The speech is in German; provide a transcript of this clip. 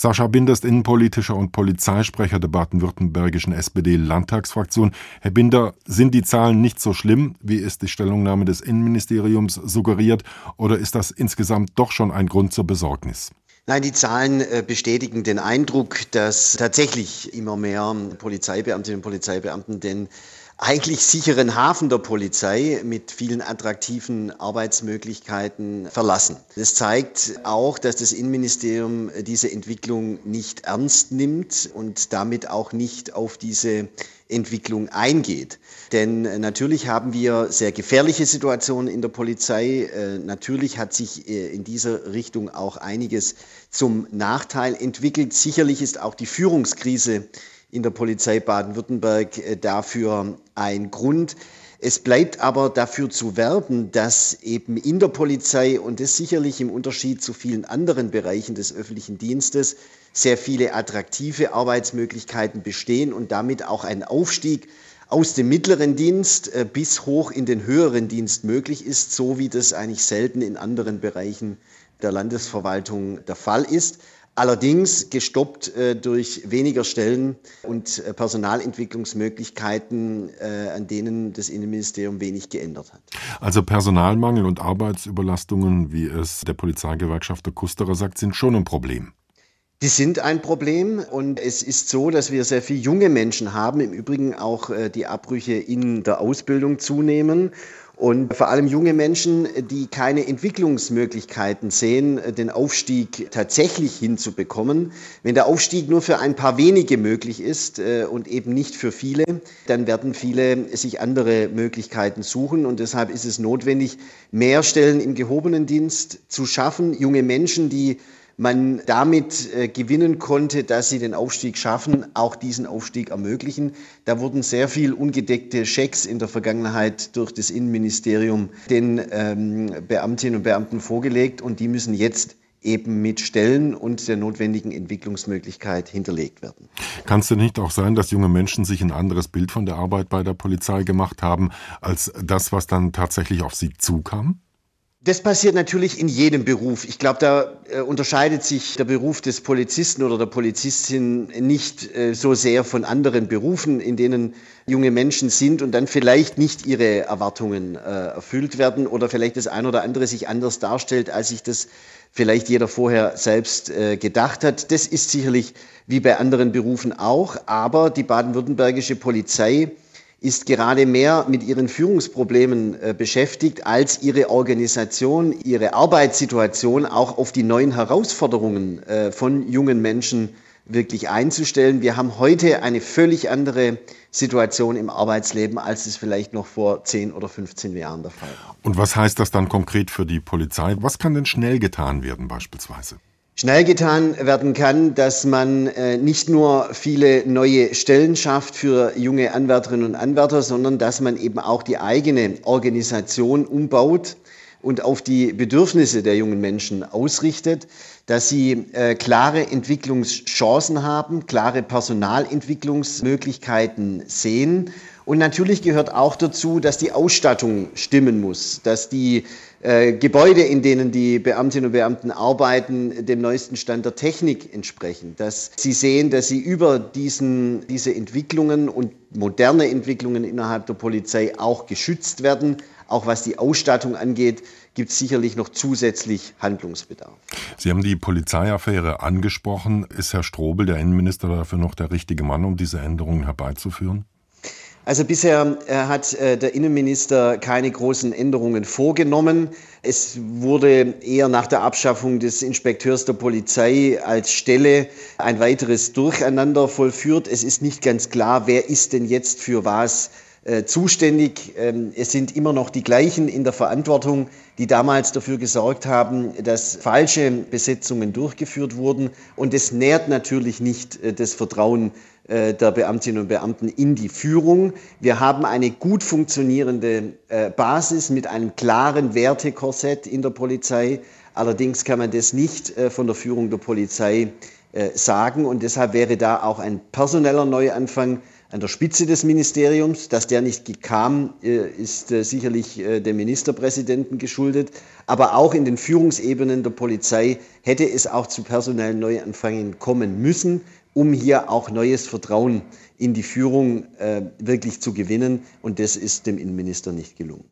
Sascha Binder ist innenpolitischer und Polizeisprecher der baden-württembergischen SPD-Landtagsfraktion. Herr Binder, sind die Zahlen nicht so schlimm, wie es die Stellungnahme des Innenministeriums suggeriert, oder ist das insgesamt doch schon ein Grund zur Besorgnis? Nein, die Zahlen äh, bestätigen den Eindruck, dass tatsächlich immer mehr Polizeibeamtinnen und Polizeibeamten den eigentlich sicheren Hafen der Polizei mit vielen attraktiven Arbeitsmöglichkeiten verlassen. Das zeigt auch, dass das Innenministerium diese Entwicklung nicht ernst nimmt und damit auch nicht auf diese Entwicklung eingeht. Denn natürlich haben wir sehr gefährliche Situationen in der Polizei. Äh, natürlich hat sich äh, in dieser Richtung auch einiges zum Nachteil entwickelt. Sicherlich ist auch die Führungskrise in der Polizei Baden-Württemberg äh, dafür ein Grund. Es bleibt aber dafür zu werben, dass eben in der Polizei und das sicherlich im Unterschied zu vielen anderen Bereichen des öffentlichen Dienstes sehr viele attraktive Arbeitsmöglichkeiten bestehen und damit auch ein Aufstieg aus dem mittleren Dienst äh, bis hoch in den höheren Dienst möglich ist, so wie das eigentlich selten in anderen Bereichen der Landesverwaltung der Fall ist allerdings gestoppt äh, durch weniger Stellen und äh, Personalentwicklungsmöglichkeiten, äh, an denen das Innenministerium wenig geändert hat. Also Personalmangel und Arbeitsüberlastungen, wie es der Polizeigewerkschaft der Kusterer sagt, sind schon ein Problem. Die sind ein Problem und es ist so, dass wir sehr viele junge Menschen haben, im Übrigen auch äh, die Abbrüche in der Ausbildung zunehmen und vor allem junge Menschen, die keine Entwicklungsmöglichkeiten sehen, den Aufstieg tatsächlich hinzubekommen. Wenn der Aufstieg nur für ein paar wenige möglich ist äh, und eben nicht für viele, dann werden viele sich andere Möglichkeiten suchen. Und deshalb ist es notwendig, mehr Stellen im gehobenen Dienst zu schaffen. Junge Menschen, die man damit äh, gewinnen konnte, dass sie den Aufstieg schaffen, auch diesen Aufstieg ermöglichen. Da wurden sehr viel ungedeckte Schecks in der Vergangenheit durch das Innenministerium den ähm, Beamtinnen und Beamten vorgelegt und die müssen jetzt eben mit Stellen und der notwendigen Entwicklungsmöglichkeit hinterlegt werden. Kann es denn nicht auch sein, dass junge Menschen sich ein anderes Bild von der Arbeit bei der Polizei gemacht haben, als das, was dann tatsächlich auf sie zukam? Das passiert natürlich in jedem Beruf. Ich glaube, da äh, unterscheidet sich der Beruf des Polizisten oder der Polizistin nicht äh, so sehr von anderen Berufen, in denen junge Menschen sind und dann vielleicht nicht ihre Erwartungen äh, erfüllt werden oder vielleicht das ein oder andere sich anders darstellt, als sich das vielleicht jeder vorher selbst äh, gedacht hat. Das ist sicherlich wie bei anderen Berufen auch, aber die baden-württembergische Polizei ist gerade mehr mit ihren Führungsproblemen äh, beschäftigt, als ihre Organisation, ihre Arbeitssituation auch auf die neuen Herausforderungen äh, von jungen Menschen wirklich einzustellen. Wir haben heute eine völlig andere Situation im Arbeitsleben, als es vielleicht noch vor 10 oder 15 Jahren der Fall war. Und was heißt das dann konkret für die Polizei? Was kann denn schnell getan werden beispielsweise? Schnell getan werden kann, dass man äh, nicht nur viele neue Stellen schafft für junge Anwärterinnen und Anwärter, sondern dass man eben auch die eigene Organisation umbaut und auf die Bedürfnisse der jungen Menschen ausrichtet, dass sie äh, klare Entwicklungschancen haben, klare Personalentwicklungsmöglichkeiten sehen. Und natürlich gehört auch dazu, dass die Ausstattung stimmen muss, dass die äh, Gebäude, in denen die Beamtinnen und Beamten arbeiten, dem neuesten Stand der Technik entsprechen. Dass sie sehen, dass sie über diesen, diese Entwicklungen und moderne Entwicklungen innerhalb der Polizei auch geschützt werden. Auch was die Ausstattung angeht, gibt es sicherlich noch zusätzlich Handlungsbedarf. Sie haben die Polizeiaffäre angesprochen. Ist Herr Strobel, der Innenminister, dafür noch der richtige Mann, um diese Änderungen herbeizuführen? Also bisher äh, hat äh, der Innenminister keine großen Änderungen vorgenommen. Es wurde eher nach der Abschaffung des Inspekteurs der Polizei als Stelle ein weiteres Durcheinander vollführt. Es ist nicht ganz klar, wer ist denn jetzt für was äh, zuständig. Ähm, es sind immer noch die gleichen in der Verantwortung, die damals dafür gesorgt haben, dass falsche Besetzungen durchgeführt wurden. Und es nährt natürlich nicht das Vertrauen äh, der Beamtinnen und Beamten in die Führung. Wir haben eine gut funktionierende äh, Basis mit einem klaren Wertekorsett in der Polizei. Allerdings kann man das nicht äh, von der Führung der Polizei sagen und deshalb wäre da auch ein personeller Neuanfang an der Spitze des Ministeriums. Dass der nicht kam, ist sicherlich dem Ministerpräsidenten geschuldet. Aber auch in den Führungsebenen der Polizei hätte es auch zu personellen Neuanfängen kommen müssen, um hier auch neues Vertrauen in die Führung wirklich zu gewinnen. Und das ist dem Innenminister nicht gelungen.